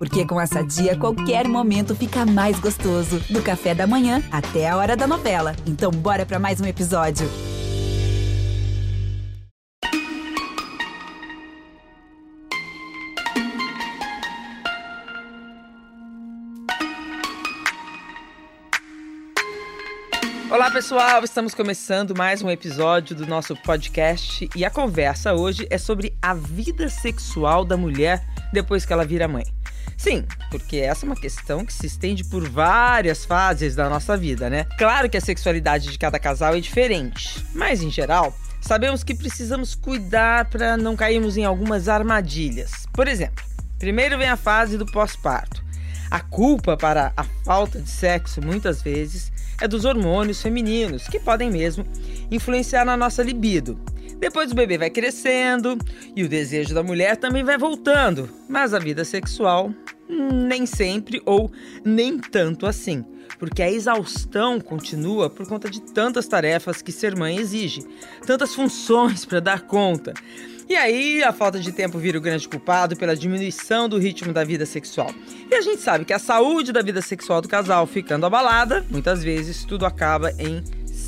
Porque com essa dia, qualquer momento fica mais gostoso. Do café da manhã até a hora da novela. Então, bora para mais um episódio. Olá pessoal, estamos começando mais um episódio do nosso podcast e a conversa hoje é sobre a vida sexual da mulher depois que ela vira mãe. Sim, porque essa é uma questão que se estende por várias fases da nossa vida, né? Claro que a sexualidade de cada casal é diferente, mas em geral, sabemos que precisamos cuidar para não cairmos em algumas armadilhas. Por exemplo, primeiro vem a fase do pós-parto. A culpa para a falta de sexo, muitas vezes, é dos hormônios femininos, que podem mesmo influenciar na nossa libido. Depois o bebê vai crescendo e o desejo da mulher também vai voltando, mas a vida sexual nem sempre ou nem tanto assim, porque a exaustão continua por conta de tantas tarefas que ser mãe exige, tantas funções para dar conta. E aí a falta de tempo vira o grande culpado pela diminuição do ritmo da vida sexual. E a gente sabe que a saúde da vida sexual do casal ficando abalada, muitas vezes tudo acaba em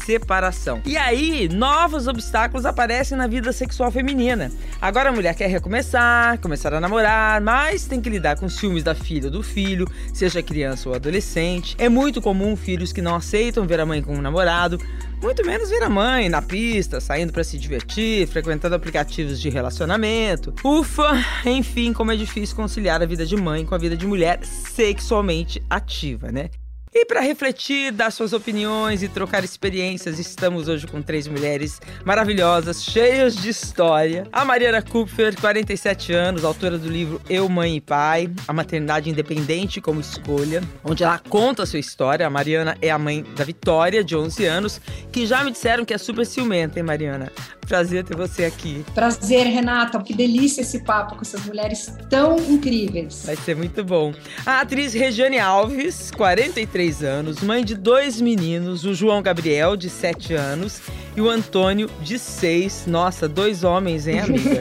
separação. E aí, novos obstáculos aparecem na vida sexual feminina. Agora a mulher quer recomeçar, começar a namorar, mas tem que lidar com ciúmes da filha ou do filho, seja criança ou adolescente. É muito comum filhos que não aceitam ver a mãe com um namorado, muito menos ver a mãe na pista, saindo para se divertir, frequentando aplicativos de relacionamento. Ufa, enfim, como é difícil conciliar a vida de mãe com a vida de mulher sexualmente ativa, né? E para refletir, dar suas opiniões e trocar experiências, estamos hoje com três mulheres maravilhosas, cheias de história. A Mariana Kupfer, 47 anos, autora do livro Eu, Mãe e Pai, A Maternidade Independente como Escolha, onde ela conta a sua história. A Mariana é a mãe da Vitória, de 11 anos, que já me disseram que é super ciumenta, hein, Mariana? Prazer ter você aqui. Prazer, Renata. Que delícia esse papo com essas mulheres tão incríveis. Vai ser muito bom. A atriz Regiane Alves, 43 anos, mãe de dois meninos, o João Gabriel, de 7 anos, e o Antônio, de 6. Nossa, dois homens, hein, amiga?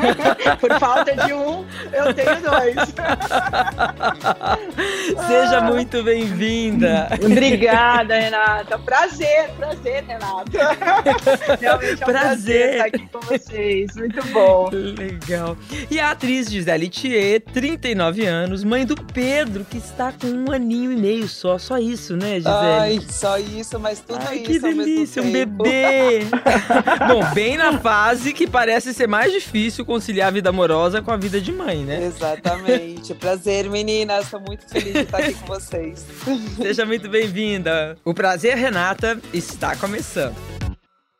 Por falta de um, eu tenho dois. Seja muito bem-vinda. Obrigada, Renata. Prazer, prazer, Renata. Realmente é um prazer prazer estar aqui com vocês. Muito bom. Legal. E a atriz Gisele Thier, 39 anos, mãe do Pedro, que está com um aninho e meio só. Só isso, né, Gisele? Ai, só isso, mas tudo Ai, isso que delícia, um bebê. bom, bem na fase que parece ser mais difícil conciliar a vida amorosa com a vida de mãe, né? Exatamente. Prazer, meninas. Estou muito feliz de estar aqui com vocês. Seja muito bem-vinda. O prazer, Renata, está começando.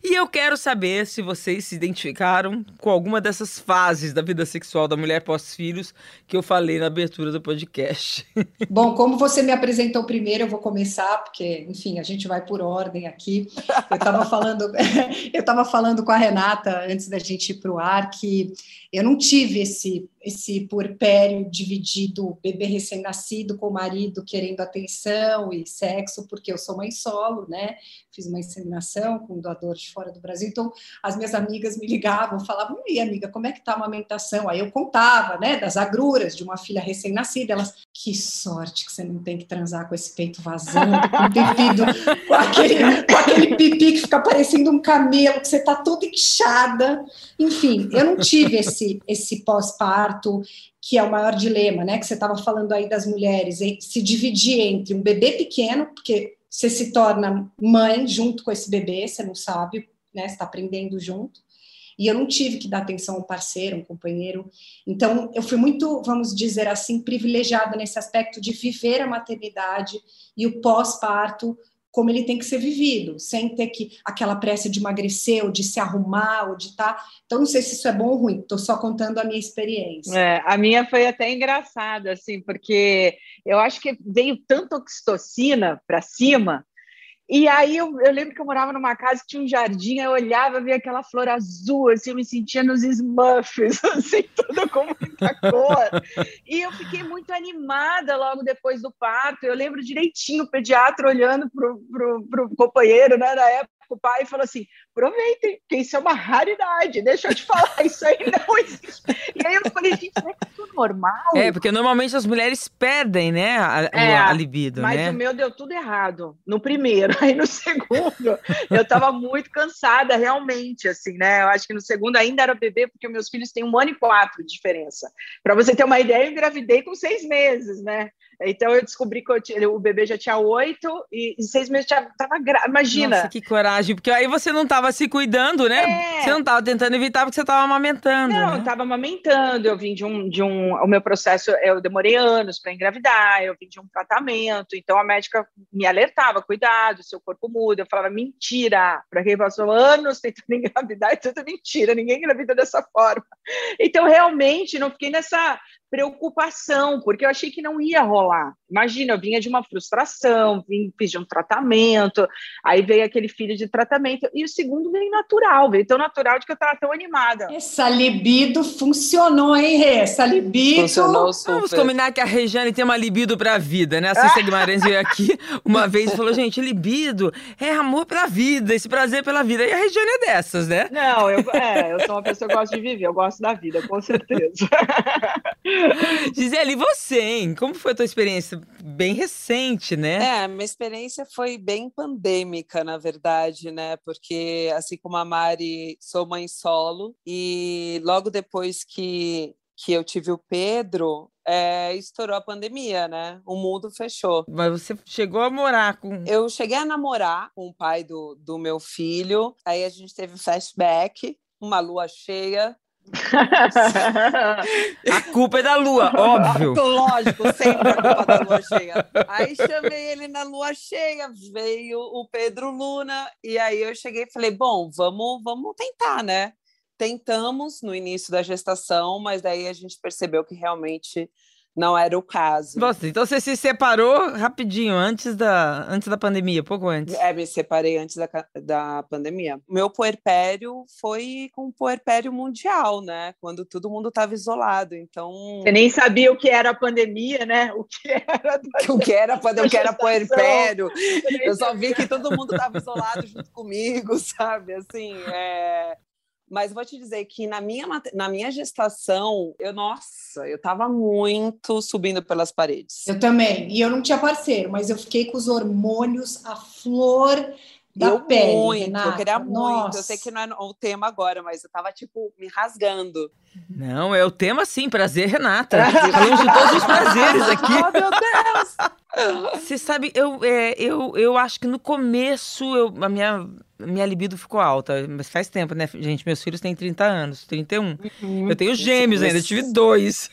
E eu quero saber se vocês se identificaram com alguma dessas fases da vida sexual da mulher pós-filhos que eu falei na abertura do podcast. Bom, como você me apresentou primeiro, eu vou começar, porque, enfim, a gente vai por ordem aqui. Eu estava falando, eu falando com a Renata antes da gente ir para o ar que eu não tive esse esse puerpério dividido, bebê recém-nascido com o marido querendo atenção e sexo, porque eu sou mãe solo, né? Fiz uma inseminação com um doador de fora do Brasil, então as minhas amigas me ligavam, falavam, e amiga, como é que tá a amamentação? Aí eu contava, né, das agruras de uma filha recém-nascida, elas, que sorte que você não tem que transar com esse peito vazando, com pipi com, aquele, com aquele pipi que fica parecendo um camelo, que você tá toda inchada, enfim, eu não tive esse, esse pós-parto, parto, que é o maior dilema, né? Que você estava falando aí das mulheres, se dividir entre um bebê pequeno, porque você se torna mãe junto com esse bebê, você não sabe, né? Você está aprendendo junto. E eu não tive que dar atenção a um parceiro, um companheiro. Então, eu fui muito, vamos dizer assim, privilegiada nesse aspecto de viver a maternidade e o pós-parto como ele tem que ser vivido, sem ter que aquela pressa de emagrecer, ou de se arrumar, ou de estar. Tá... Então, não sei se isso é bom ou ruim, estou só contando a minha experiência. É, a minha foi até engraçada, assim, porque eu acho que veio tanta oxitocina para cima e aí eu, eu, lembro que eu morava numa casa que tinha um jardim, eu olhava, via aquela flor azul, assim, eu me sentia nos Smurfs, assim, com muita cor. e eu fiquei muito animada logo depois do parto. Eu lembro direitinho o pediatra olhando pro, pro companheiro, né, na época, o pai falou assim: aproveitem, porque isso é uma raridade. Deixa eu te falar, isso aí não existe. E aí eu falei, gente, será que isso é normal? É, porque normalmente as mulheres perdem, né, a, É, a libido, Mas né? o meu deu tudo errado no primeiro. Aí no segundo, eu estava muito cansada, realmente, assim, né? Eu acho que no segundo ainda era bebê, porque meus filhos têm um ano e quatro de diferença. Para você ter uma ideia, eu engravidei com seis meses, né? Então eu descobri que eu tinha- o bebê já tinha oito e, e seis meses já estava grávida. Imagina. Nossa, que coragem, porque aí você não tava se cuidando, né? É. Você não tava tentando evitar porque você tava amamentando, Não, né? eu estava amamentando, eu vim de um, de um. O meu processo, eu demorei anos para engravidar, eu vim de um tratamento, então a médica me alertava, cuidado, seu corpo muda. Eu falava, mentira, para quem passou anos tentando engravidar, é tudo mentira, ninguém engravida dessa forma. Então, realmente, não fiquei nessa preocupação, porque eu achei que não ia rolar. Imagina, eu vinha de uma frustração, vim, fiz de um tratamento, aí veio aquele filho de tratamento, e o segundo veio natural, veio tão natural de que eu estava tão animada. Essa libido funcionou, hein, Rê? Essa libido. Funcionou Vamos super. combinar que a Regiane tem uma libido pra vida, né? A Cissa Guimarães veio aqui uma vez e falou: gente, libido é amor pela vida, esse prazer pela vida. E a Regiane é dessas, né? Não, eu, é, eu sou uma pessoa que gosta de viver, eu gosto da vida, com certeza. Gisele, e você, hein? Como foi a tua experiência? Bem recente, né? É, minha experiência foi bem pandêmica, na verdade, né? Porque, assim como a Mari, sou mãe solo, e logo depois que, que eu tive o Pedro, é, estourou a pandemia, né? O mundo fechou. Mas você chegou a morar com. Eu cheguei a namorar com o pai do, do meu filho, aí a gente teve flashback, uma lua cheia. A culpa é da lua, óbvio. Lógico, sempre a culpa da lua cheia. Aí chamei ele na lua cheia, veio o Pedro Luna, e aí eu cheguei e falei: bom, vamos, vamos tentar, né? Tentamos no início da gestação, mas daí a gente percebeu que realmente não era o caso. Nossa, então você se separou rapidinho, antes da, antes da pandemia, pouco antes. É, me separei antes da, da pandemia. Meu puerpério foi com puerpério mundial, né? Quando todo mundo estava isolado. Então, Você nem sabia o que era a pandemia, né? O que era. o que era, eu que era puerpério? Eu só vi que todo mundo estava isolado junto comigo, sabe? Assim, é... Mas vou te dizer que na minha, na minha gestação, eu, nossa, eu tava muito subindo pelas paredes. Eu também. E eu não tinha parceiro, mas eu fiquei com os hormônios à flor da eu pele. muito, Renata. eu queria muito. Nossa. Eu sei que não é o tema agora, mas eu tava, tipo, me rasgando. Não, é o tema sim, prazer, Renata. Falamos de todos os prazeres aqui. Oh, meu Deus! Você sabe, eu, é, eu, eu acho que no começo eu, a minha, minha libido ficou alta, mas faz tempo, né, gente? Meus filhos têm 30 anos, 31. Eu tenho gêmeos ainda, eu tive dois.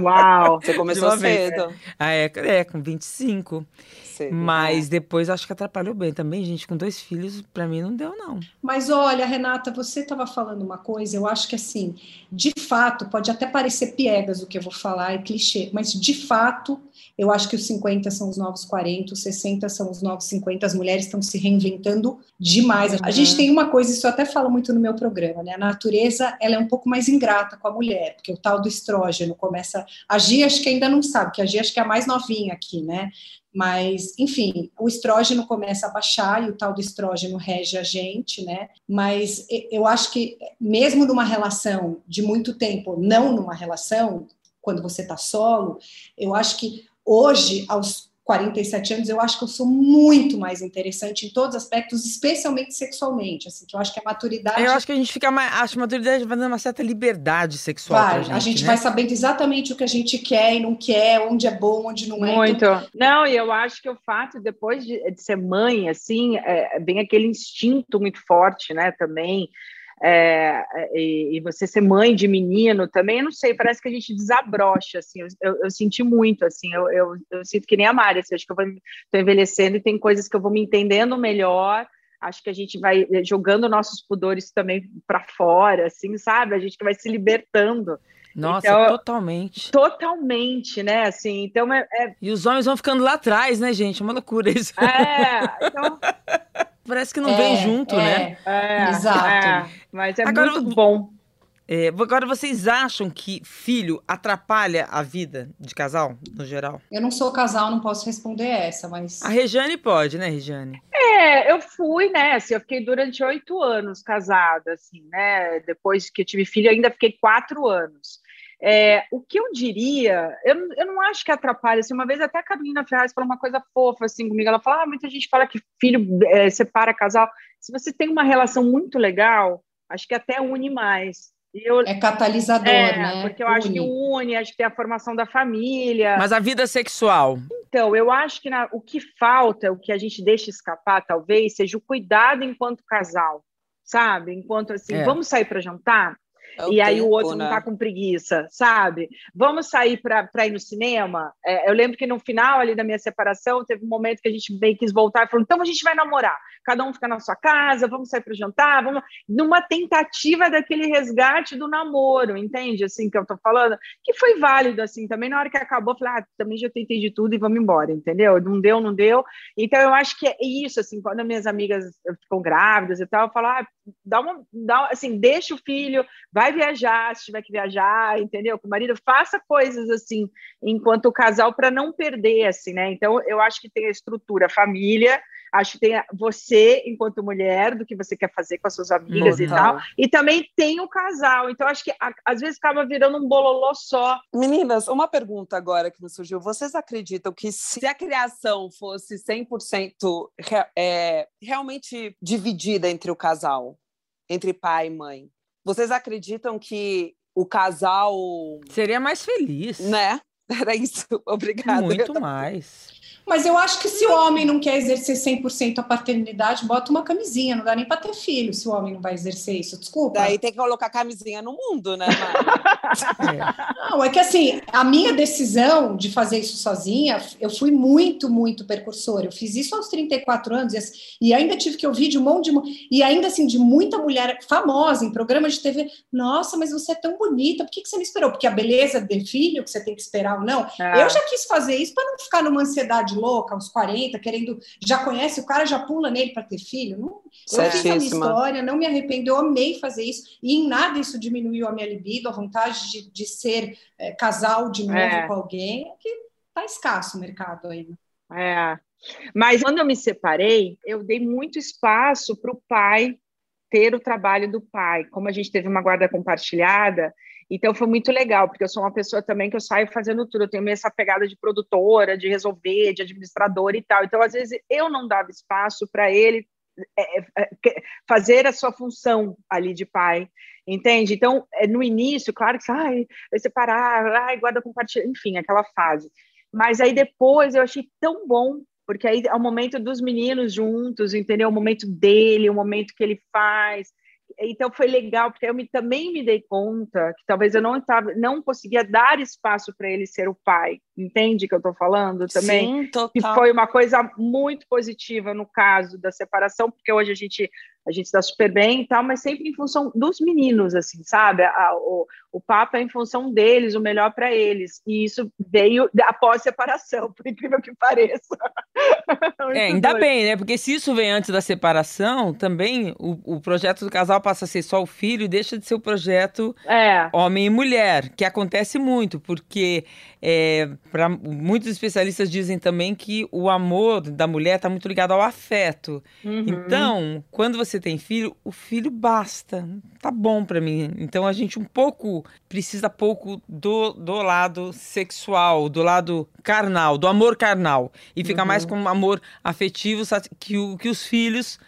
Uau! Você começou vez, cedo. Ah, é, é, com 25. Cedo. Mas depois acho que atrapalhou bem também, gente. Com dois filhos, pra mim não deu, não. Mas olha, Renata, você estava falando uma coisa, eu acho que assim, de fato, pode até parecer piegas o que eu vou falar, é clichê, mas de fato, eu acho que os 50 são os novos 40, os 60 são os novos 50, as mulheres estão se reinventando demais. A gente tem uma coisa, isso eu até falo muito no meu programa, né? A natureza, ela é um pouco mais ingrata com a mulher, porque o tal do estrógeno começa a agir, acho que ainda não sabe, que a Gia acho que é a mais novinha aqui, né? Mas, enfim, o estrógeno começa a baixar e o tal do estrógeno rege a gente, né? Mas eu acho que, mesmo numa relação de muito tempo, não numa relação, quando você está solo, eu acho que hoje, aos 47 anos, eu acho que eu sou muito mais interessante em todos os aspectos, especialmente sexualmente, assim, que eu acho que a maturidade Eu acho que a gente fica mais. Acho que a maturidade vai dando uma certa liberdade sexual vai, pra gente. a gente né? vai sabendo exatamente o que a gente quer e não quer, onde é bom, onde não é. Muito. Então, Não, e eu acho que o fato, depois de, de ser mãe, assim, é, vem aquele instinto muito forte, né, também. É, e, e você ser mãe de menino também, eu não sei, parece que a gente desabrocha, assim, eu, eu, eu senti muito, assim, eu, eu, eu sinto que nem a Mari, assim, acho que eu estou envelhecendo e tem coisas que eu vou me entendendo melhor, acho que a gente vai jogando nossos pudores também para fora, assim, sabe? A gente que vai se libertando Nossa, Então- totalmente. totalmente, né? Assim, então é, é, E os homens vão ficando lá atrás, né, gente? É uma loucura isso. é, então, Parece que não é, vem junto, é. né? é, Exato. é, mas é Agora, muito bom. É, agora, vocês acham que filho atrapalha a vida de casal, no geral? Eu não sou casal, não posso responder essa, mas A Rejane pode, né, Rejane? É, É, eu fui, né? Assim, eu fiquei durante oito anos casada, assim, né? Depois que eu tive filho, ainda fiquei quatro anos. É, o que eu diria, eu, eu não acho que atrapalha. Assim, uma vez até a Carolina Ferraz falou uma coisa fofa assim comigo. Ela falou: ah, muita gente fala que filho é, separa casal. Se você tem uma relação muito legal, acho que até une mais. Eu, é catalisador, é, né? Porque eu une. acho que une, acho que tem a formação da família. Mas a vida sexual. Então, eu acho que na, o que falta, o que a gente deixa escapar, talvez, seja o cuidado enquanto casal, sabe? Enquanto assim, é. vamos sair para jantar? É e aí o outro né? não tá com preguiça, sabe? Vamos sair para ir no cinema? É, eu lembro que no final ali da minha separação, teve um momento que a gente bem quis voltar e falou: então a gente vai namorar, cada um fica na sua casa, vamos sair para jantar, vamos. Numa tentativa daquele resgate do namoro, entende? Assim que eu tô falando, que foi válido, assim, também na hora que acabou, eu falei: ah, também já tentei de tudo e vamos embora, entendeu? Não deu, não deu. Então eu acho que é isso, assim, quando minhas amigas ficam grávidas e tal, eu falo: ah, dá uma, dá, assim, deixa o filho, vai viajar, se tiver que viajar, entendeu? Com o marido, faça coisas assim, enquanto casal, para não perder, assim, né? Então, eu acho que tem a estrutura família, acho que tem você, enquanto mulher, do que você quer fazer com as suas amigas e tal, e também tem o casal. Então, acho que às vezes acaba virando um bololô só. Meninas, uma pergunta agora que me surgiu. Vocês acreditam que se a criação fosse 100% é, realmente dividida entre o casal, entre pai e mãe, vocês acreditam que o casal. Seria mais feliz. Né? Era isso. Obrigada. Muito mais. Mas eu acho que se o homem não quer exercer 100% a paternidade, bota uma camisinha, não dá nem para ter filho se o homem não vai exercer isso, desculpa. Daí tem que colocar camisinha no mundo, né, é. Não, é que assim, a minha decisão de fazer isso sozinha, eu fui muito, muito percursora. Eu fiz isso aos 34 anos e ainda tive que ouvir de um monte de. E ainda assim, de muita mulher famosa em programas de TV. Nossa, mas você é tão bonita, por que, que você me esperou? Porque a beleza de filho, que você tem que esperar ou não. É. Eu já quis fazer isso para não ficar numa ansiedade de louca, aos 40, querendo, já conhece o cara, já pula nele para ter filho. Não, eu fiz a minha história, não me arrependo, eu amei fazer isso, e em nada isso diminuiu a minha libido, a vontade de, de ser é, casal de novo é. com alguém, é que tá escasso o mercado ainda. É. Mas quando eu me separei, eu dei muito espaço para o pai ter o trabalho do pai. Como a gente teve uma guarda compartilhada, então foi muito legal, porque eu sou uma pessoa também que eu saio fazendo tudo, eu tenho essa pegada de produtora, de resolver, de administradora e tal. Então, às vezes, eu não dava espaço para ele é, é, é fazer a sua função ali de pai, entende? Então, no início, claro que ai, vai separar, ai, guarda compartilhada, enfim, aquela fase. Mas aí depois eu achei tão bom, porque aí é o momento dos meninos juntos, entendeu? O momento dele, o momento que ele faz, então foi legal porque eu me, também me dei conta que talvez eu não estava, não conseguia dar espaço para ele ser o pai. Entende que eu estou falando também? Sim, total. Que foi uma coisa muito positiva no caso da separação, porque hoje a gente a gente está super bem e tal, mas sempre em função dos meninos, assim, sabe? A, o, o papo é em função deles, o melhor para eles. E isso veio após separação, por incrível que pareça. é, ainda doido. bem, né? Porque se isso vem antes da separação, também o, o projeto do casal passa a ser só o filho e deixa de ser o projeto é. homem e mulher, que acontece muito, porque é, pra, muitos especialistas dizem também que o amor da mulher está muito ligado ao afeto. Uhum. Então, quando você tem filho, o filho basta, tá bom para mim. Então a gente um pouco precisa pouco do, do lado sexual, do lado carnal, do amor carnal e fica uhum. mais com um amor afetivo que, o, que os filhos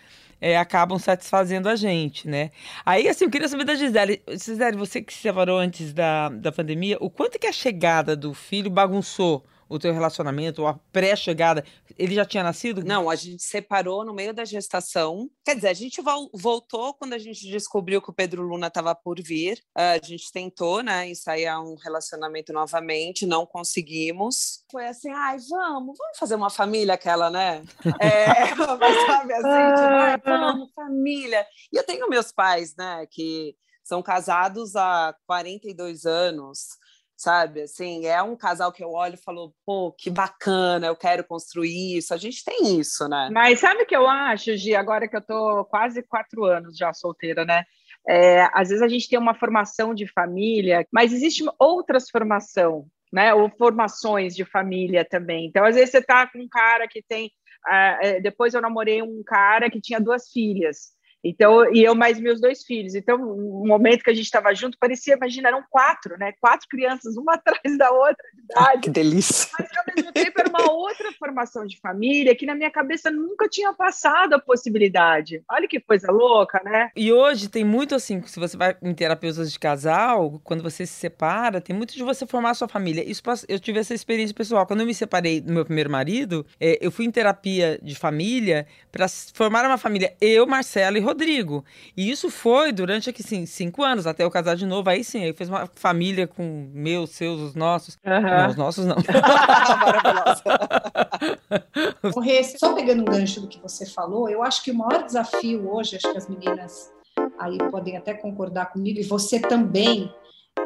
é, acabam satisfazendo a gente, né? Aí, assim, eu queria saber da Gisele. Gisele, você que se separou antes da, da pandemia, o quanto que a chegada do filho bagunçou o teu relacionamento, a pré-chegada, ele já tinha nascido? Não, a gente separou no meio da gestação. Quer dizer, a gente voltou quando a gente descobriu que o Pedro Luna estava por vir. A gente tentou, né, ensaiar um relacionamento novamente, não conseguimos. Foi assim, ai, vamos, vamos fazer uma família aquela, né? É, mas sabe assim, tipo, ai, vamos, família. E eu tenho meus pais, né, que são casados há 42 anos sabe? Assim, é um casal que eu olho e falo, pô, que bacana, eu quero construir isso. A gente tem isso, né? Mas sabe o que eu acho, Gi, agora que eu tô quase quatro anos já solteira, né? É, às vezes a gente tem uma formação de família, mas existe outras formação, né? Ou formações de família também. Então, às vezes você tá com um cara que tem é, depois eu namorei um cara que tinha duas filhas. Então, e eu mais meus dois filhos. Então, um momento que a gente estava junto, parecia, imagina, eram quatro, né? Quatro crianças, uma atrás da outra de idade. Que delícia. Mas, ao mesmo tempo, era uma outra formação de família que na minha cabeça nunca tinha passado a possibilidade. Olha que coisa louca, né? E hoje tem muito assim, se você vai em terapeutas de casal, quando você se separa, tem muito de você formar a sua família. Isso eu tive essa experiência pessoal. Quando eu me separei do meu primeiro marido, é, eu fui em terapia de família para formar uma família. Eu, Marcelo e Rodrigo. E isso foi durante aqui, sim, cinco anos, até eu casar de novo. Aí sim, aí fez uma família com meus, seus, os nossos. Uhum. Não, os nossos não. Só pegando um gancho do que você falou, eu acho que o maior desafio hoje, acho que as meninas aí podem até concordar comigo, e você também,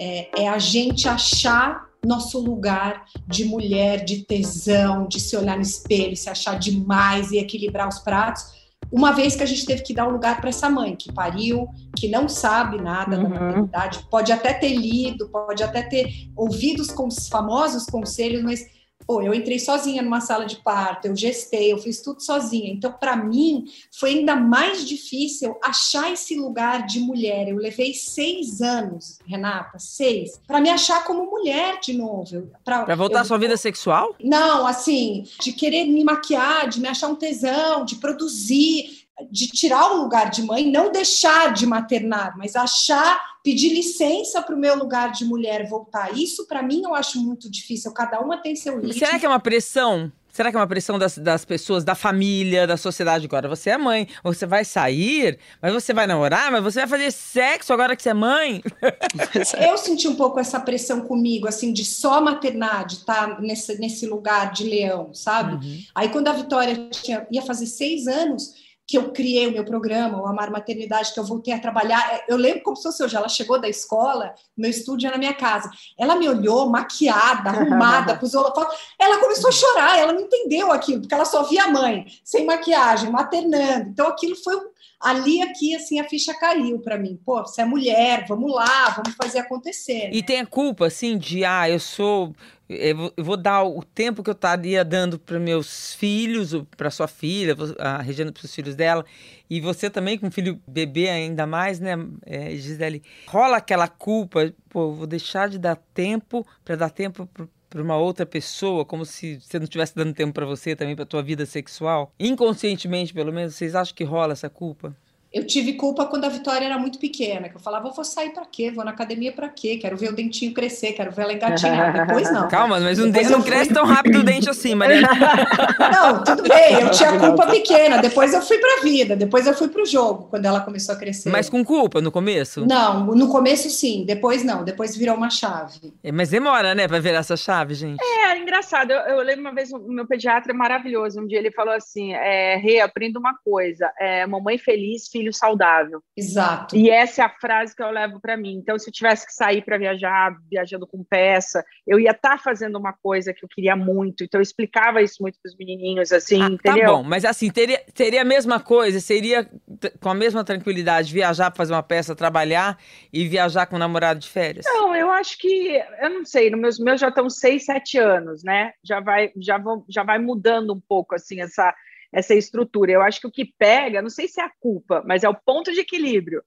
é, é a gente achar nosso lugar de mulher, de tesão, de se olhar no espelho, se achar demais e equilibrar os pratos, uma vez que a gente teve que dar um lugar para essa mãe que pariu, que não sabe nada uhum. da maternidade, pode até ter lido, pode até ter ouvido os famosos conselhos, mas Pô, eu entrei sozinha numa sala de parto, eu gestei, eu fiz tudo sozinha. Então, para mim, foi ainda mais difícil achar esse lugar de mulher. Eu levei seis anos, Renata, seis, para me achar como mulher de novo. Para voltar à sua vida sexual? Não, assim, de querer me maquiar, de me achar um tesão, de produzir de tirar o lugar de mãe, não deixar de maternar, mas achar, pedir licença para o meu lugar de mulher voltar. Isso, para mim, eu acho muito difícil. Cada uma tem seu ritmo. Será que é uma pressão? Será que é uma pressão das, das pessoas, da família, da sociedade agora? Você é mãe, você vai sair, mas você vai namorar, mas você vai fazer sexo agora que você é mãe? eu senti um pouco essa pressão comigo, assim, de só maternar, de estar tá nesse, nesse lugar de leão, sabe? Uhum. Aí quando a Vitória tinha, ia fazer seis anos, que eu criei o meu programa, o Amar Maternidade, que eu voltei a trabalhar. É, eu lembro como se fosse hoje. Ela chegou da escola, meu estúdio era na minha casa. Ela me olhou maquiada, arrumada, pus Ela começou a chorar, ela não entendeu aquilo, porque ela só via a mãe, sem maquiagem, maternando. Então aquilo foi ali aqui assim a ficha caiu para mim. Pô, você é mulher, vamos lá, vamos fazer acontecer. Né? E tem a culpa assim de ah, eu sou eu vou dar o tempo que eu estaria dando para meus filhos, para sua filha, a Regina para os filhos dela, e você também com filho bebê ainda mais, né, é, Gisele? Rola aquela culpa, pô, vou deixar de dar tempo para dar tempo para uma outra pessoa, como se você não estivesse dando tempo para você também, para tua vida sexual? Inconscientemente, pelo menos, vocês acham que rola essa culpa? Eu tive culpa quando a Vitória era muito pequena, que eu falava, vou sair para quê? Vou na academia para quê? Quero ver o dentinho crescer, quero ver ela engatinhar. Depois não. Calma, mas um dente não fui... cresce tão rápido o dente assim, Maria. Não, tudo bem, eu tinha culpa pequena, depois eu fui para a vida, depois eu fui para o jogo, quando ela começou a crescer. Mas com culpa no começo? Não, no começo sim, depois não, depois virou uma chave. É, mas demora, né, para virar essa chave, gente? É, engraçado. Eu, eu, lembro uma vez o meu pediatra é maravilhoso, um dia ele falou assim, é, Rê, aprenda uma coisa, é, mamãe feliz, filho saudável. Exato. E essa é a frase que eu levo para mim. Então, se eu tivesse que sair para viajar, viajando com peça, eu ia estar tá fazendo uma coisa que eu queria muito. Então, eu explicava isso muito para os menininhos, assim, ah, tá entendeu? Tá bom, mas assim, teria, teria a mesma coisa, seria com a mesma tranquilidade viajar para fazer uma peça, trabalhar e viajar com o namorado de férias? Não, eu acho que, eu não sei, no meus, meus já estão seis, sete anos, né? Já vai, já, vão, já vai mudando um pouco, assim, essa essa estrutura. Eu acho que o que pega, não sei se é a culpa, mas é o ponto de equilíbrio.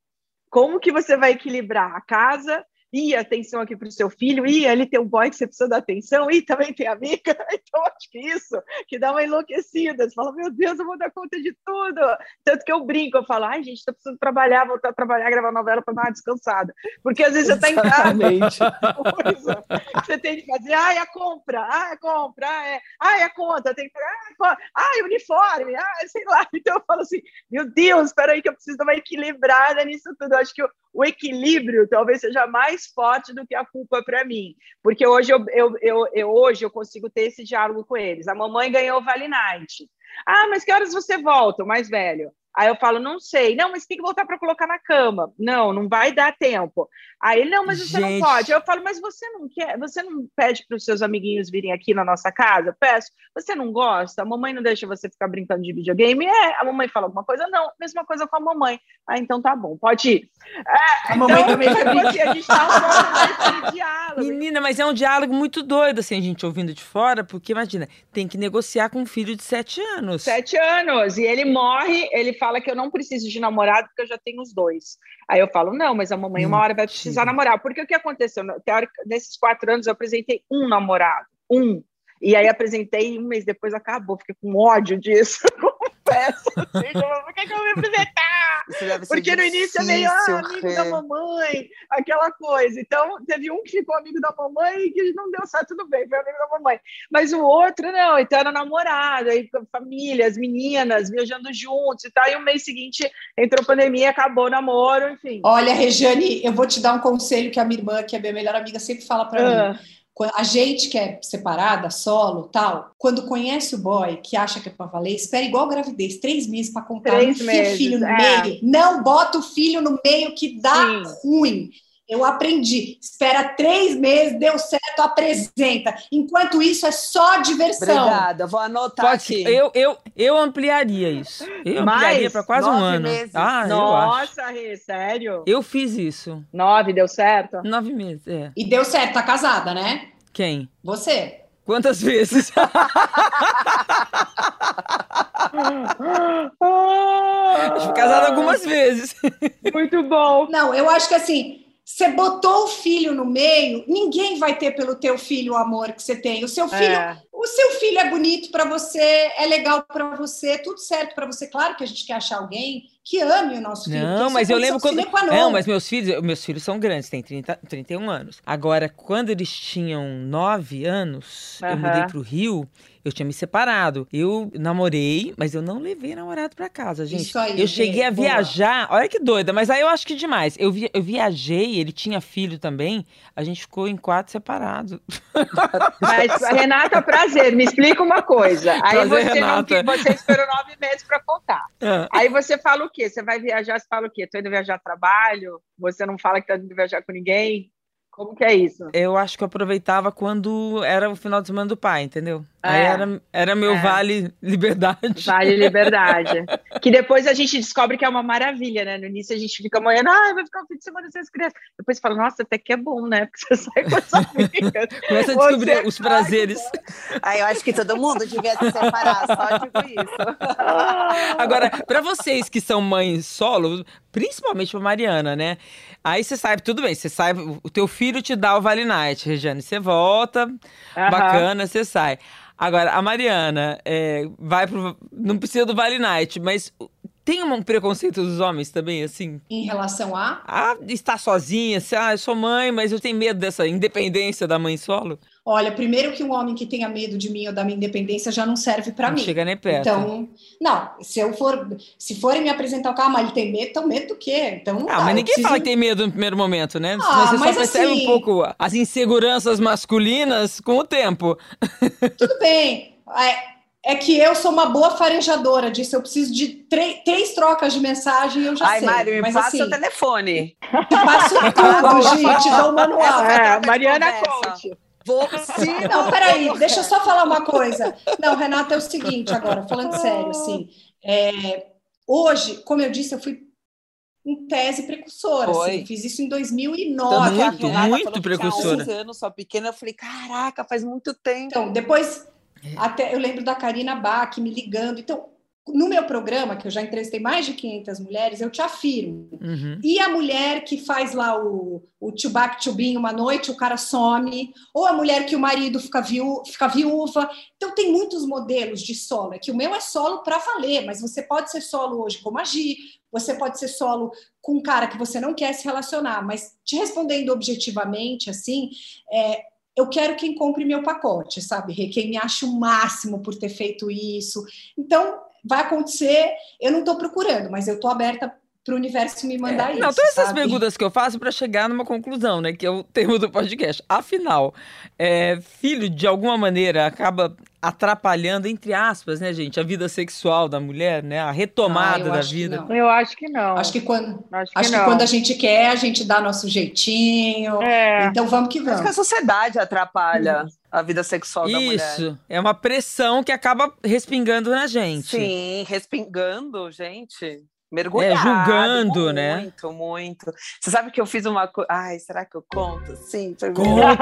Como que você vai equilibrar a casa e atenção aqui para o seu filho, e ali tem um boy que você precisa dar atenção, e também tem amiga, então acho que isso que dá uma enlouquecida, você fala, meu Deus, eu vou dar conta de tudo, tanto que eu brinco, eu falo, ai gente, estou precisando trabalhar, voltar a trabalhar, gravar novela para dar uma descansada, porque às vezes você está em casa, coisa, você tem que fazer, ai a compra, ai a compra, ai, ai a conta, tem que ai, ai uniforme, ai sei lá, então eu falo assim, meu Deus, espera aí que eu preciso dar uma equilibrada nisso tudo, eu acho que eu, o equilíbrio talvez seja mais forte do que a culpa para mim, porque hoje eu, eu, eu, eu, hoje eu consigo ter esse diálogo com eles. A mamãe ganhou o Vale Night. Ah, mas que horas você volta, o mais velho? Aí eu falo, não sei. Não, mas tem que voltar para colocar na cama. Não, não vai dar tempo. Aí ele, não, mas você Gente. não pode. Eu falo, mas você não quer, você não pede para os seus amiguinhos virem aqui na nossa casa? Peço. Você não gosta? A mamãe não deixa você ficar brincando de videogame? É. A mamãe fala alguma coisa? Não. Mesma coisa com a mamãe. Ah, então tá bom, pode ir. É, a mamãe então, também assim, a gente tá um diálogo. Menina, mas é um diálogo muito doido, assim, a gente ouvindo de fora, porque imagina, tem que negociar com um filho de sete anos. Sete anos. E ele morre, ele fala que eu não preciso de namorado porque eu já tenho os dois. Aí eu falo, não, mas a mamãe uma hora vai precisar namorar. Porque o que aconteceu? Teórico, nesses quatro anos eu apresentei um namorado, um. E aí apresentei um mês depois acabou, fiquei com ódio disso. Assim, por que, que eu vou me apresentar? Porque no início é meio ah, amigo é. da mamãe, aquela coisa. Então, teve um que ficou amigo da mamãe e que não deu certo, tudo bem, foi amigo da mamãe. Mas o outro, não, então era namorado, aí família, as meninas viajando juntos e tal. E o mês seguinte entrou pandemia, acabou o namoro, enfim. Olha, Regiane, eu vou te dar um conselho que a minha irmã, que é minha melhor amiga, sempre fala para ah. mim a gente que é separada, solo, tal, quando conhece o boy, que acha que é pra valer, espera igual gravidez, três meses para contar, três não meses, filho no é. meio, não bota o filho no meio que dá Sim. ruim. Eu aprendi. Espera três meses, deu certo, apresenta. Enquanto isso, é só diversão. Obrigada, vou anotar Pode, aqui. Eu, eu, eu ampliaria isso. Eu Mais? ampliaria para quase um ano. Meses. Ah, Nossa, Rê, sério? Eu fiz isso. Nove, deu certo? Nove meses, é. E deu certo, tá casada, né? Quem? Você. Quantas vezes? Fui casada algumas vezes. Muito bom. Não, eu acho que assim, você botou o filho no meio, ninguém vai ter pelo teu filho o amor que você tem. O seu filho, é. o seu filho é bonito para você, é legal para você, tudo certo para você. Claro que a gente quer achar alguém que ame o nosso filho. Não, mas eu lembro quando. Não, mas meus filhos, meus filhos são grandes, têm 30, 31 anos. Agora, quando eles tinham 9 anos, eu mudei pro Rio eu tinha me separado. Eu namorei, mas eu não levei namorado para casa, gente. Isso aí, eu cheguei a viajar. Boa. Olha que doida, mas aí eu acho que demais. Eu, vi, eu viajei, ele tinha filho também. A gente ficou em quatro separados. Mas, Renata, prazer. Me explica uma coisa. Aí prazer, você, Renata. não, você esperou nove meses para contar. É. Aí você fala o quê? Você vai viajar, você fala o quê? Tô indo viajar trabalho? Você não fala que tá indo viajar com ninguém? Como que é isso? Eu acho que eu aproveitava quando era o final de semana do pai, entendeu? É. Aí era, era meu é. Vale Liberdade. Vale Liberdade. que depois a gente descobre que é uma maravilha, né? No início a gente fica amanhã, ah, vai ficar um fim de semana sem as crianças. Depois fala, nossa, até que é bom, né? Porque você sai com as amigas. Começa a descobrir você... os prazeres. Aí eu acho que todo mundo devia se separar, só digo isso. Agora, para vocês que são mães solo, principalmente pra Mariana, né? Aí você sabe, tudo bem, você sai, o teu filho te dá o Vale Night, Regiane, você volta, uhum. bacana, você sai. Agora, a Mariana é, vai pro. Não precisa do Vale Night, mas tem um preconceito dos homens também, assim? Em relação a? A estar sozinha, assim, ah, eu sou mãe, mas eu tenho medo dessa independência da mãe solo. Olha, primeiro que um homem que tenha medo de mim ou da minha independência já não serve para mim. Chega nem perto. Então, não, se eu for, se forem me apresentar o carro, mas ele tem medo, então medo do quê? Então, ah, dá, mas ninguém preciso... fala que tem medo no primeiro momento, né? Ah, Você só percebe assim... um pouco as inseguranças masculinas com o tempo. Tudo bem. É, é que eu sou uma boa farejadora disso. Eu preciso de três trocas de mensagem e eu já Ai, sei. Ai, Mário, me Mas, passa assim, o telefone. Passo tudo, gente. Dou o manual. É, Mariana Conte. Vou sim. Não, peraí, deixa eu só falar uma coisa. Não, Renata, é o seguinte agora, falando sério, assim. É, hoje, como eu disse, eu fui em tese precursora. Assim, fiz isso em 2009. Muito, muito precursora. Tinha anos, só pequena, eu falei, caraca, faz muito tempo. Então, depois, é. até eu lembro da Karina Bach me ligando. Então, no meu programa, que eu já entrevistei mais de 500 mulheres, eu te afirmo. Uhum. E a mulher que faz lá o, o tubac tubinho uma noite, o cara some, ou a mulher que o marido fica, viú, fica viúva. Então, tem muitos modelos de solo. É que o meu é solo para valer, mas você pode ser solo hoje como agir, você pode ser solo com um cara que você não quer se relacionar. Mas, te respondendo objetivamente, assim, é, eu quero quem compre meu pacote, sabe? Quem me acha o máximo por ter feito isso. Então, vai acontecer, eu não estou procurando, mas eu estou aberta para o universo me mandar é, isso. Não, todas sabe? essas perguntas que eu faço para chegar numa conclusão, né? Que é o termo do podcast. Afinal, é, filho, de alguma maneira, acaba atrapalhando, entre aspas, né, gente, a vida sexual da mulher, né? A retomada Ah, da vida. Eu acho que não. Acho que quando, Acho que acho que quando a gente quer, a gente dá nosso jeitinho. É. Então vamos que Acho que a vamos. sociedade atrapalha a vida sexual da mulher. Isso, é uma pressão que acaba respingando na gente. Sim, respingando, gente. Mergulhado. É, julgando, né? Muito, muito. Você sabe que eu fiz uma coisa. Ai, será que eu conto? Sim, Conta,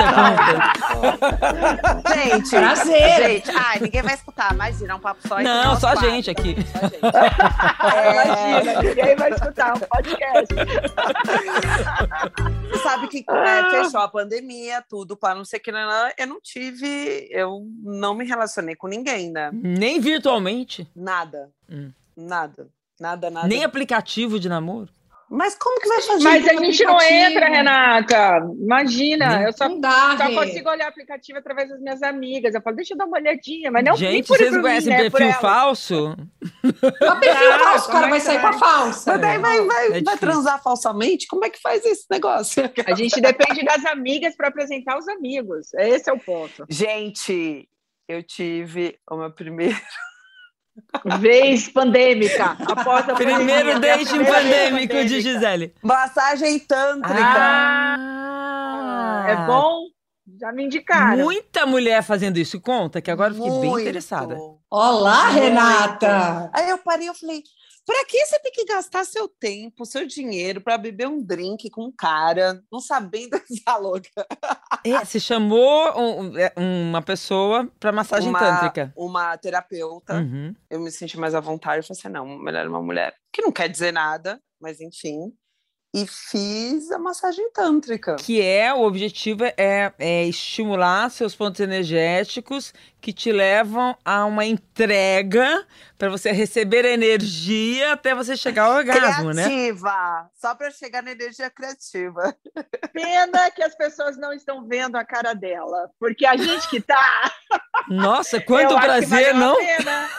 conta. Gente, Prazer. gente. Ai, ninguém vai escutar. Imagina, um papo só. Não, só a quatro. gente aqui. Só a gente. É, Imagina, ninguém vai escutar um podcast. Você sabe que né, fechou a pandemia, tudo para não sei o que, não, não, eu não tive, eu não me relacionei com ninguém, né? Nem virtualmente, Nada. Hum. Nada. Nada, nada. nem aplicativo de namoro. Mas como que vai fazer? Mas a gente não entra, Renata. Imagina, Nem- eu só, Não dá, só consigo olhar aplicativo através das minhas amigas. Eu falo, deixa eu dar uma olhadinha, mas não gente, por, vocês não conhecem mim, né, perfil falso? Mas perfil Ah, falso, o cara é vai sair com a falsa. Mas daí vai, vai, É vai transar falsamente? Como é que faz esse negócio? A gente depende das amigas para apresentar os amigos. Esse é o ponto. Gente, eu tive o meu primeiro. Vez pandêmica. Após a Primeiro vez pandêmico de pandêmica. Gisele. Massagem tântrica. Ah, É bom? Já me indicaram. Muita mulher fazendo isso. Conta, que agora eu fiquei bem Muito. interessada. Olá, Muito. Renata. Aí eu parei e falei, pra que você tem que gastar seu tempo, seu dinheiro pra beber um drink com um cara, não sabendo essa louca? É, você chamou um- é, uma pessoa pra massagem uma, tântrica. Uma terapeuta. Uhum. Eu me senti mais à vontade. Eu falei assim, não, melhor uma mulher que não quer dizer nada, mas enfim. E fiz a massagem tântrica. Que é, o objetivo é, é estimular seus pontos energéticos que te levam a uma entrega para você receber energia até você chegar ao orgasmo, né? criativa. Só pra chegar na energia criativa. Pena que as pessoas não estão vendo a cara dela. Porque a gente que tá. Nossa, quanto eu acho que prazer, não? pena.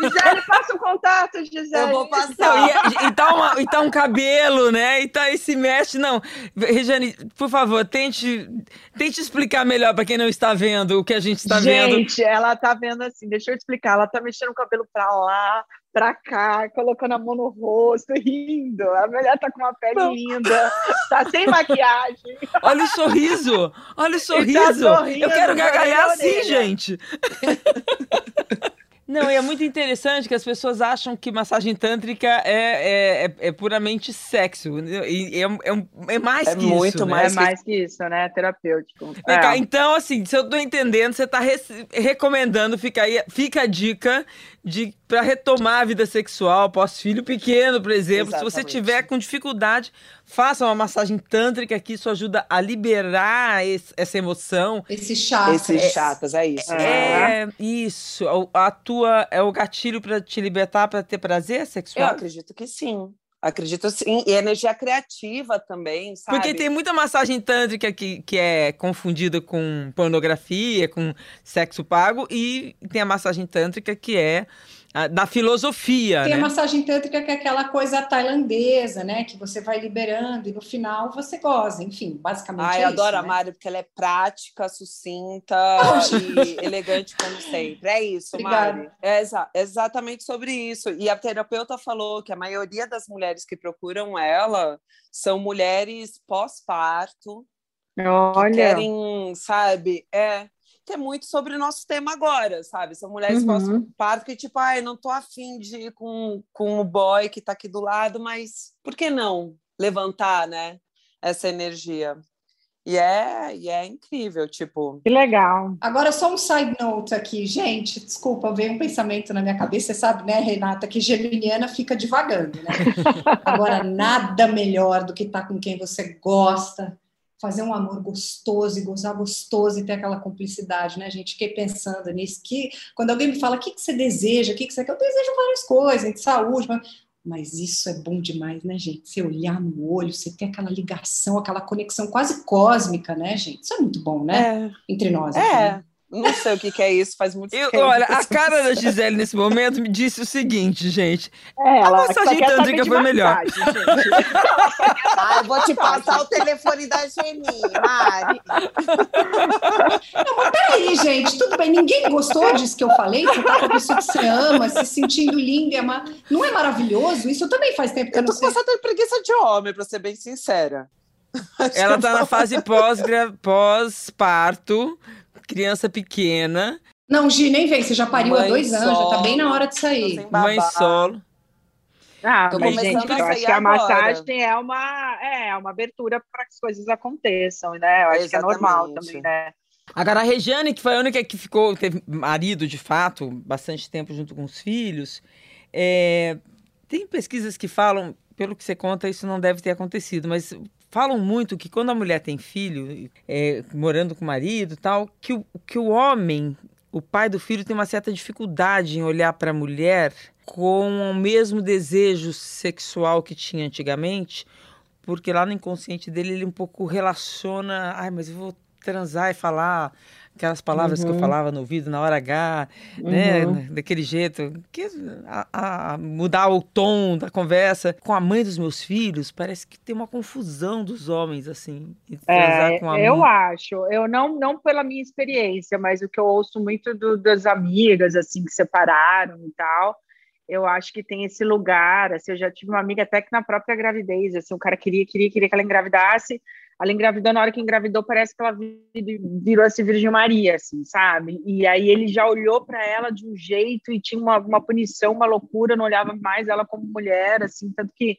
Gisele, passa o contato, Gisele. Eu vou passar. e, e tá uma- e tá um cabelo, né? E tá esse mexe. Não, Regiane, por favor, tente, tente explicar melhor para quem não está vendo o que a gente está vendo. Gente, ela tá vendo assim, deixa eu explicar. Ela tá mexendo o cabelo pra lá, pra cá, colocando a mão no rosto, rindo. A mulher tá com uma pele linda, tá sem maquiagem. Olha o sorriso! Olha o tá sorriso! sorrindo, Eu quero gargalhar assim, gente! Não, e é muito interessante que as pessoas acham que massagem tântrica é, é, é, é puramente sexo. E é, é, é mais É que muito isso. né? mais é mais que isso, né? Terapêutico. Vem É. cá, então, assim, se eu tô entendendo, você tá rece- recomendando, fica aí, fica a dica de para retomar a vida sexual após filho pequeno, por exemplo. Se você Exatamente. tiver com dificuldade, faça uma massagem tântrica que isso ajuda a liberar esse- essa emoção. Esse chato. Esses chatas, é isso. É isso. A, a tua é o gatilho para te libertar, para ter prazer Eu sexual. acredito que sim. Acredito sim. E energia criativa também, sabe? Porque tem muita massagem tântrica que, que é confundida com pornografia, com sexo pago, e tem a massagem tântrica que é da filosofia, Tem a né? massagem tântrica que é aquela coisa tailandesa, né? Que você vai liberando e no final você goza. Enfim, basicamente Ai, é eu adoro isso, a né? Mari porque ela é prática, sucinta e elegante como sempre. É isso, Obrigada. Mari. É exa- exatamente sobre isso. E a terapeuta falou que a maioria das mulheres que procuram ela são mulheres pós-parto, que Olha, querem, sabe, é que é muito sobre o nosso tema agora, sabe? São mulheres Uhum. pós-parto que, tipo, ai, não tô afim de ir com, com o boy que tá aqui do lado, mas por que não levantar, né, essa energia? E é, e é incrível, tipo, que legal. Agora, só um side note aqui, gente. Desculpa, veio um pensamento na minha cabeça. Você sabe, né, Renata, que geminiana fica divagando, né? Agora, nada melhor do que estar com quem você gosta, fazer um amor gostoso e gozar gostoso e ter aquela cumplicidade, né, gente? Fiquei pensando nisso. Que quando alguém me fala o que, que você deseja, o que, que você quer, eu desejo várias coisas, de saúde, mas. Mas isso é bom demais, né, gente? Você olhar no olho, você ter aquela ligação, aquela conexão quase cósmica, né, gente? Isso é muito bom, né? é, Entre nós. aqui, é, né? Não sei o que, que é isso, faz muito Eu, tempo. olha, a cara da Gisele nesse momento me disse o seguinte, gente. É, ela A massagem tântrica foi melhor. massagem. Ah, eu vou te passar o telefone da Geni, Mari. Peraí, gente, tudo bem. Ninguém gostou disso que eu falei? Você tá com a pessoa que você ama, se sentindo linda. É ma- Não é maravilhoso? Isso também faz tempo que eu Eu não tô sei. passando de preguiça de homem, pra ser bem sincera. Ela tá na fase pós-parto, criança pequena, Não, Gi, nem vem. Você já pariu há dois anos, já tá bem na solo, hora de sair. mãe solo. Ah, Tô mas, gente, a eu acho que a agora. massagem é uma, é uma abertura para que as coisas aconteçam, né? Eu acho que é normal Exatamente. também, né? Agora, a Regiane, que foi a única que ficou, teve marido de fato, bastante tempo junto com os filhos, é, tem pesquisas que falam, pelo que você conta, isso não deve ter acontecido, mas falam muito que quando a mulher tem filho, é, morando com o marido tal, que o, que o homem, o pai do filho, tem uma certa dificuldade em olhar para a mulher com o mesmo desejo sexual que tinha antigamente, porque lá no inconsciente dele ele um pouco relaciona, ai, mas eu vou transar e falar aquelas palavras que eu Uhum. falava no ouvido na hora H, né, Uhum. daquele jeito, que a, a- mudar o tom da conversa com a mãe dos meus filhos, parece que tem uma confusão dos homens assim, É, eu mãe. acho, eu não, não pela minha experiência, mas o que eu ouço muito do- das amigas, assim, que separaram e tal, eu acho que tem esse lugar, assim, eu já tive uma amiga até que na própria gravidez, assim, o cara queria, queria, queria que ela engravidasse, ela engravidou, na hora que engravidou, parece que ela vi- virou assim Virgem Maria, assim, sabe? E aí ele já olhou para ela de um jeito e tinha uma, uma punição, uma loucura, não olhava mais ela como mulher, assim, tanto que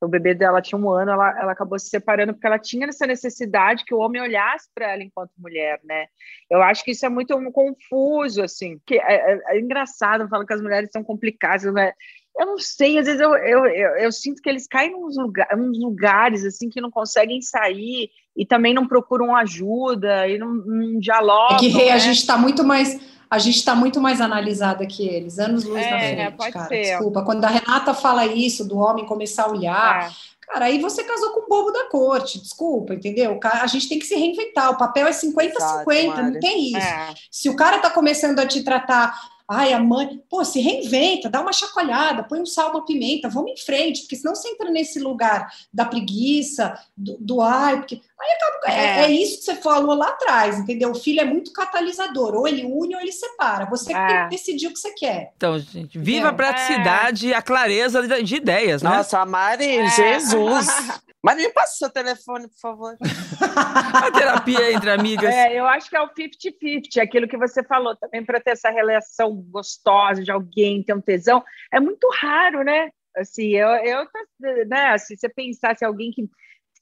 o bebê dela tinha um ano, ela, ela acabou se separando porque ela tinha essa necessidade que o homem olhasse para ela enquanto mulher, né? Eu acho que isso é muito confuso, assim, que é, é- é engraçado, falo que as mulheres são complicadas, né? Eu não sei, às vezes eu, eu, eu, eu sinto que eles caem nos lugar, uns lugares assim que não conseguem sair e também não procuram ajuda e não, não É dialogam. que Rê, né? a gente está muito mais. A gente está muito mais analisada que eles, anos luz na É, frente, pode cara. ser. Desculpa. Quando a Renata fala isso, do homem começar a olhar, É. cara, aí você casou com o bobo da corte, desculpa, entendeu? A gente tem que se reinventar. O papel é 50-50, Exato, não tem isso. É. Se o cara tá começando a te tratar, ai, a mãe, pô, se reinventa, dá uma chacoalhada, põe um sal, uma pimenta, vamos em frente, porque senão você entra nesse lugar da preguiça, do, do ai, porque aí acaba, é. É. é isso que você falou lá atrás, entendeu? O filho é muito catalisador, ou ele une ou ele separa. Você que tem É. que decidir o que você quer. Então, gente, viva a É. praticidade e a clareza de, de ideias, né? Nossa, a Mari, É. Jesus. Mas me passa o seu telefone, por favor. A terapia entre amigas. É, eu acho que é o 50-50, aquilo que você falou também, para ter essa relação gostosa de alguém, ter um tesão, é muito raro, né? Assim, eu, eu né, assim, você pensar se alguém que,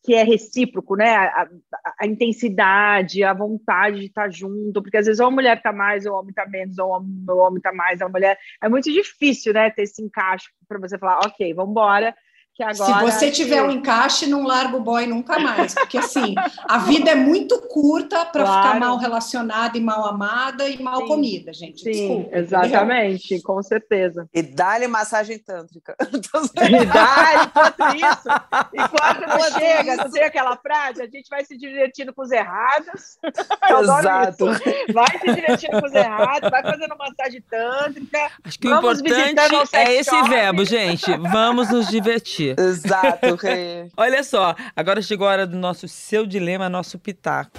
que é recíproco, né? A, a- a intensidade, a vontade de estar junto, porque às vezes ou a mulher tá mais, ou o homem tá menos, ou o homem, o homem tá mais, a mulher. É muito difícil, né? Ter esse encaixe para você falar, ok, vamos embora. Que agora Se você tiver que- um encaixe, não larga o boy nunca mais. Porque assim, a vida é muito curta para Claro. ficar mal relacionada e mal amada e mal Sim. comida, gente. Sim, Desculpa. entendeu? exatamente, com certeza. E dá-lhe massagem tântrica. Idade, enquanto isso, enquanto não chega, não tem aquela frase, a gente vai se divertindo com os errados. Eu adoro Exato. isso. Vai se divertindo com os errados, vai fazendo massagem tântrica. Acho que Vamos o importante é esse shop. verbo, gente. Vamos nos divertir. Exato, Rê. Olha só, agora chegou a hora do nosso Seu Dilema, Nosso Pitaco.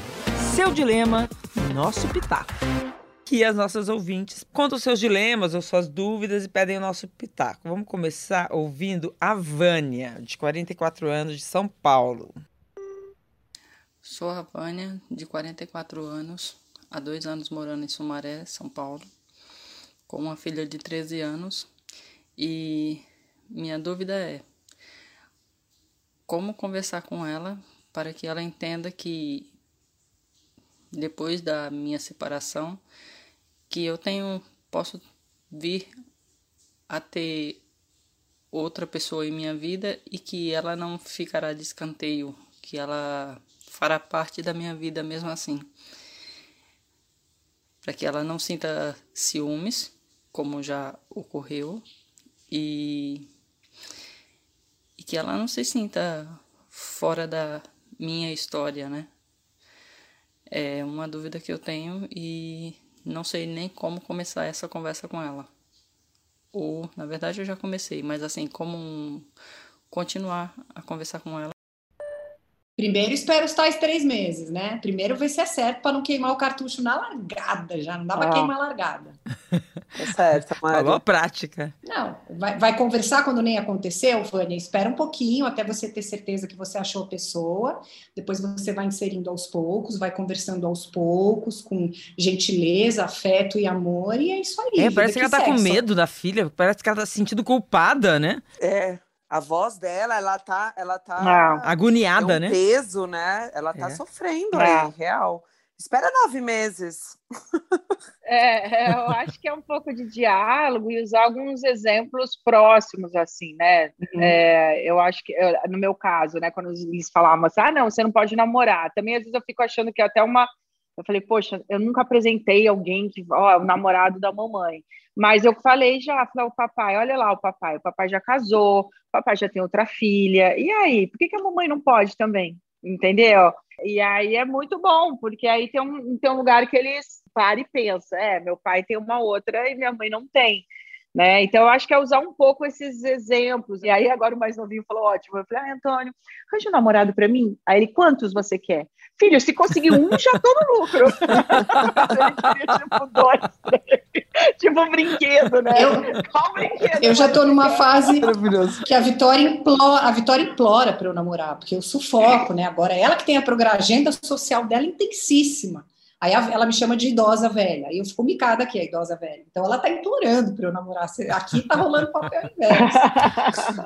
Seu Dilema, Nosso Pitaco. Que as nossas ouvintes contam seus dilemas ou suas dúvidas e pedem o nosso pitaco. Vamos começar ouvindo a Vânia, de 44 anos, de São Paulo. Sou a Vânia, de 44 anos, há dois anos morando em Sumaré, São Paulo, com uma filha de 13 anos. E minha dúvida é como conversar com ela para que ela entenda que depois da minha separação que eu tenho posso vir a ter outra pessoa em minha vida e que ela não ficará de escanteio, que ela fará parte da minha vida mesmo assim. Para que ela não sinta ciúmes, como já ocorreu, e, e que ela não se sinta fora da minha história, né? É uma dúvida que eu tenho e não sei nem como começar essa conversa com ela. Ou, na verdade, eu já comecei, mas assim, como continuar a conversar com ela. Primeiro espera os tais três meses, né? Primeiro ver se é certo para não queimar o cartucho na largada, já não dá para ah. queimar a largada. É certo, Mari. Falou prática. Não, vai, vai, conversar quando nem aconteceu, Vânia? Espera um pouquinho até você ter certeza que você achou a pessoa. Depois você vai inserindo aos poucos, vai conversando aos poucos, com gentileza, afeto e amor, e é isso aí. É, parece que, que ela tá com medo da filha, parece que ela tá se sentindo culpada, né? É. A voz dela, ela tá, ela tá Não. agoniada, um né? Peso, né? Ela tá é. sofrendo é. aí, real. Espera nove meses. É, é, eu acho que é um pouco de diálogo e usar alguns exemplos próximos, assim, né? Uhum. É, eu acho que, no meu caso, né, quando eles falavam assim, ah, não, você não pode namorar. Também, às vezes, eu fico achando que é até uma. Eu falei, poxa, eu nunca apresentei alguém que, ó, o namorado da mamãe. Mas eu falei já, falei, o papai, olha lá o papai, o papai já casou, o papai já tem outra filha. E aí, por que, que a mamãe não pode também? Entendeu? E aí é muito bom, porque aí tem um, tem um lugar que eles param e pensam, é, meu pai tem uma outra e minha mãe não tem. Né? Então, eu acho que é usar um pouco esses exemplos. E aí, agora o mais novinho falou: ótimo. Eu falei, ah, Antônio, arranja um namorado para mim. Aí ele, quantos você quer? Filho, se conseguir um, já tô no lucro. ele queria, tipo, dois, tipo um brinquedo, né? Eu, Qual brinquedo? Eu já tô numa fase que a Vitória implora, a Vitória implora para eu namorar, porque eu sufoco, né? Agora, ela que tem a agenda social dela intensíssima. Aí ela me chama de idosa velha. Aí eu fico micada aqui, a idosa velha. Então ela tá implorando para eu namorar. Aqui tá rolando papel inverso.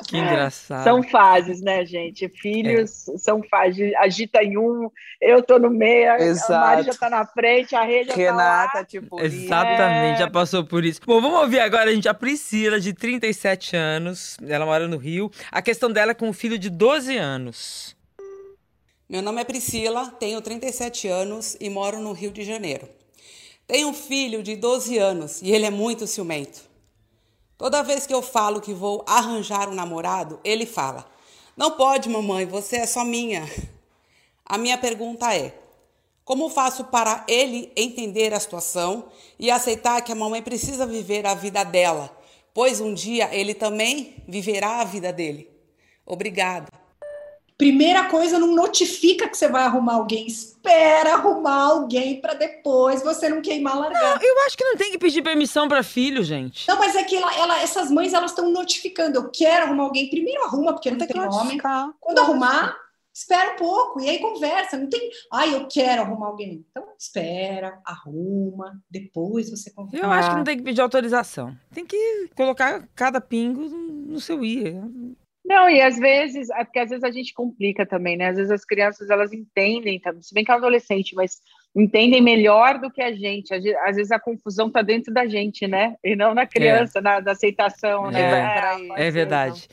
Que engraçado. São fases, né, gente? Filhos é. são fases. Agita em um, eu tô no meio, Exato. a Mari já tá na frente, a Rede já Renata, tá lá. tipo. Exatamente, é. já passou por isso. Bom, vamos ouvir agora a gente a Priscila, de 37 anos. Ela mora no Rio. A questão dela é com um filho de 12 anos. Meu nome é Priscila, tenho 37 anos e moro no Rio de Janeiro. Tenho um filho de 12 anos e ele é muito ciumento. Toda vez que eu falo que vou arranjar um namorado, ele fala: Não pode, mamãe, você é só minha. A minha pergunta é: como faço para ele entender a situação e aceitar que a mamãe precisa viver a vida dela, pois um dia ele também viverá a vida dele? Obrigada. Primeira coisa, não notifica que você vai arrumar alguém. Espera arrumar alguém para depois você não queimar largar. Não, eu acho que não tem que pedir permissão para filho, gente. Não, mas é que ela, ela, essas mães elas estão notificando. Eu quero arrumar alguém. Primeiro arruma, porque não, não tem, tem nome. Quando arrumar, espera um pouco e aí conversa. Não tem, ai, eu quero arrumar alguém. Então espera, arruma, depois você conversa. Eu acho que não tem que pedir autorização. Tem que colocar cada pingo no seu i. Não, e às vezes, é porque às vezes a gente complica também, né? Às vezes as crianças elas entendem, se bem que é adolescente, mas entendem melhor do que a gente. Às vezes a confusão está dentro da gente, né? E não na criança, é. na, na aceitação, é. né? É, é verdade.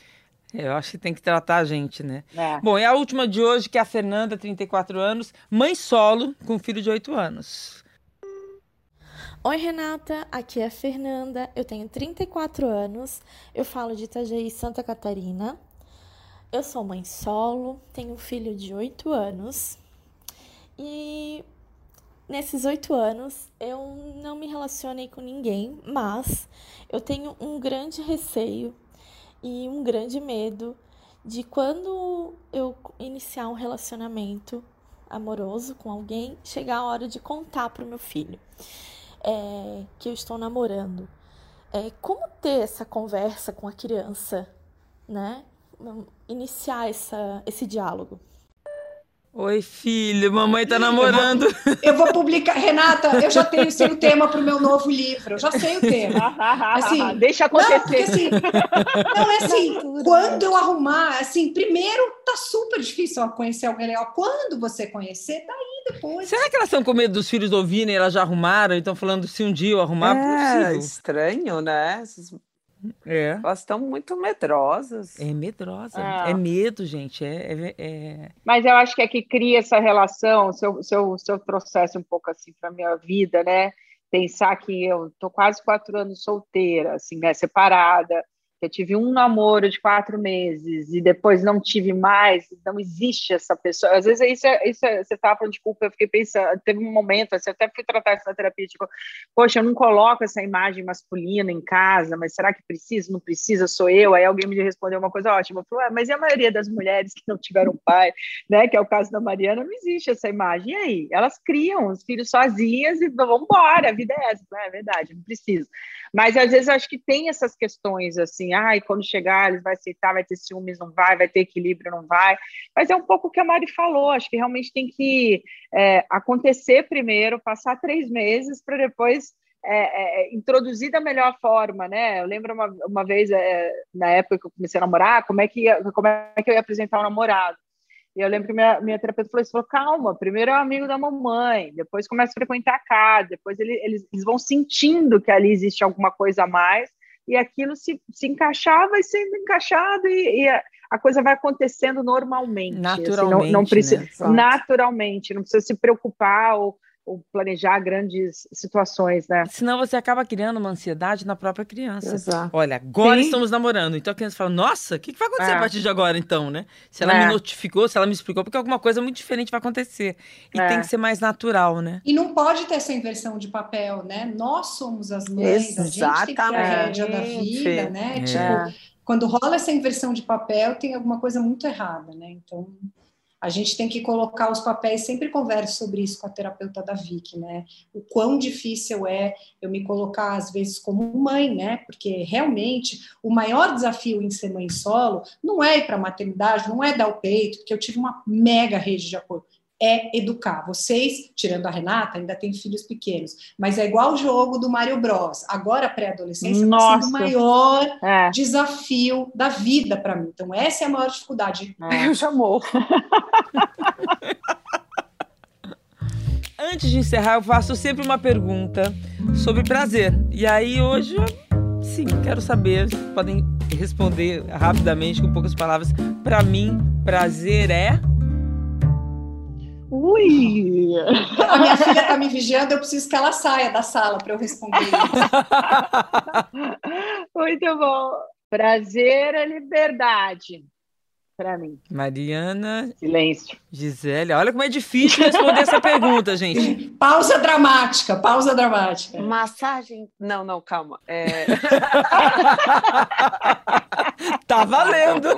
Eu acho que tem que tratar a gente, né? É. Bom, e a última de hoje, que é a Fernanda, 34 anos, mãe solo, com filho de 8 anos. Oi, Renata, aqui é a Fernanda, eu tenho 34 anos, eu falo de Itajaí, Santa Catarina. Eu sou mãe solo, tenho um filho de 8 anos e nesses 8 anos eu não me relacionei com ninguém, mas eu tenho um grande receio e um grande medo de quando eu iniciar um relacionamento amoroso com alguém, chegar a hora de contar para o meu filho é, que eu estou namorando. É, como ter essa conversa com a criança, né? iniciar essa, esse diálogo. Oi, filho, mamãe tá namorando. Eu vou, eu vou publicar, Renata, eu já tenho sei o tema para o meu novo livro, eu já sei o tema. Assim, deixa acontecer. Não, porque, assim, não é assim, quando eu arrumar, assim, primeiro tá super difícil conhecer alguém legal. Quando você conhecer, daí depois. Será que elas estão com medo dos filhos ouvirem? Elas já arrumaram e estão falando se um dia eu arrumar, é, possível. estranho, né? É. Elas estão muito medrosas. É medrosa. É, é medo, gente. É, é, é, Mas eu acho que é que cria essa relação. Se eu, se eu, se eu trouxesse um pouco assim para minha vida, né? Pensar que eu tô quase quatro anos solteira, assim, né? Separada. Que eu tive um namoro de quatro meses e depois não tive mais, não existe essa pessoa. Às vezes isso, é, isso é, você estava falando de culpa, eu fiquei pensando, teve um momento, assim, eu até fui tratar isso na terapia, tipo, poxa, eu não coloco essa imagem masculina em casa, mas será que precisa? Não precisa, sou eu? Aí alguém me respondeu uma coisa ótima, falou, ah, mas e a maioria das mulheres que não tiveram pai, né, que é o caso da Mariana, não existe essa imagem. E aí? Elas criam os filhos sozinhas e vão embora, a vida é essa, é verdade, não precisa. Mas às vezes acho que tem essas questões assim, ai, quando chegar, eles vai aceitar, vai ter ciúmes, não vai, vai ter equilíbrio, não vai. Mas é um pouco o que a Mari falou, acho que realmente tem que é, acontecer primeiro, passar três meses para depois é, é, introduzir da melhor forma, né? Eu lembro uma, uma vez, é, na época que eu comecei a namorar, como é que, como é que eu ia apresentar o um namorado. E eu lembro que minha, minha terapeuta falou isso, falou, calma, primeiro é amigo da mamãe, depois começa a frequentar a casa, depois ele, eles, eles vão sentindo que ali existe alguma coisa a mais, e aquilo se, se encaixava e sendo encaixado, e, e a, a, coisa vai acontecendo normalmente. Naturalmente. Assim, não, não precisa, né? Naturalmente, não precisa se preocupar ou ou planejar grandes situações, né? Senão você acaba criando uma ansiedade na própria criança. Exato. Olha, agora Sim. estamos namorando. Então a criança fala, nossa, o que, vai acontecer é. a partir de agora, então, né? Se ela é. me notificou, se ela me explicou, porque alguma coisa muito diferente vai acontecer. E é. tem que ser mais natural, né? E não pode ter essa inversão de papel, né? Nós somos as mães, Exatamente. a gente tem que ter a rédea da vida, né? É. Tipo, quando rola essa inversão de papel, tem alguma coisa muito errada, né? Então a gente tem que colocar os papéis, sempre converso sobre isso com a terapeuta da Vicky, né? O quão difícil é eu me colocar, às vezes, como mãe, né? Porque realmente o maior desafio em ser mãe solo não é ir para a maternidade, não é dar o peito, porque eu tive uma mega rede de apoio é educar. Vocês, tirando a Renata, ainda têm filhos pequenos, mas é igual o jogo do Mario Bros. Agora a pré-adolescência está sendo o maior é. desafio da vida para mim. Então essa é a maior dificuldade. É. Eu já morro. Antes de encerrar, eu faço sempre uma pergunta sobre prazer. E aí hoje, sim, quero saber, podem responder rapidamente com poucas palavras. Para mim, prazer é Ui! A minha filha está me vigiando, eu preciso que ela saia da sala para eu responder Muito bom. Prazer é liberdade para mim. Mariana. Silêncio. Gisele, olha como é difícil responder essa pergunta, gente. Pausa dramática, pausa dramática. Massagem. Não, não, calma. É... tá valendo.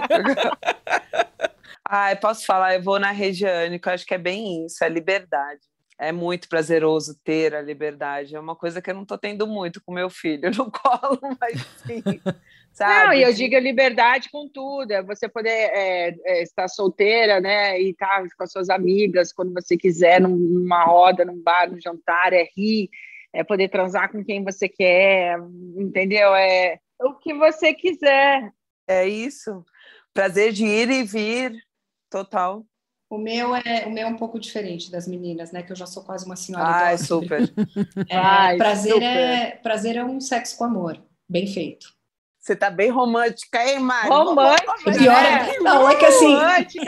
Ah, posso falar, eu vou na Regiane, que eu acho que é bem isso, é liberdade. É muito prazeroso ter a liberdade. É uma coisa que eu não estou tendo muito com meu filho no colo, mas sim. Sabe? Não, e eu digo liberdade com tudo, é você poder é, é, estar solteira, né, e estar com as suas amigas quando você quiser, numa roda, num bar, num jantar, é rir, é poder transar com quem você quer, entendeu? É o que você quiser. É isso. Prazer de ir e vir, total. O meu é o meu é um pouco diferente das meninas, né? Que eu já sou quase uma senhora. Ai, super. É, Ai, prazer super. é prazer é um sexo com amor, bem feito. Você tá bem romântica, hein, Mari? Romântica. Pior é, não, é que assim.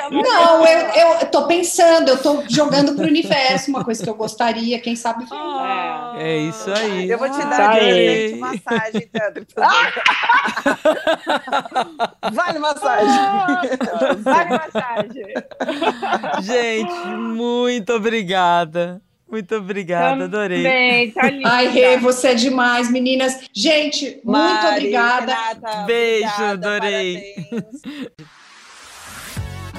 Não, eu, eu tô pensando, eu tô jogando pro universo uma coisa que eu gostaria, quem sabe. Ah, é. é isso aí. Eu vou te dar de massagem, Pedro. vale massagem. vale massagem. Gente, muito obrigada. Muito obrigada, adorei. Bem, tá linda. Ai, Rê, você é demais, meninas. Gente, Mari, muito obrigada. Renata, Beijo, obrigada, adorei.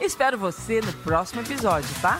Espero você no próximo episódio, tá?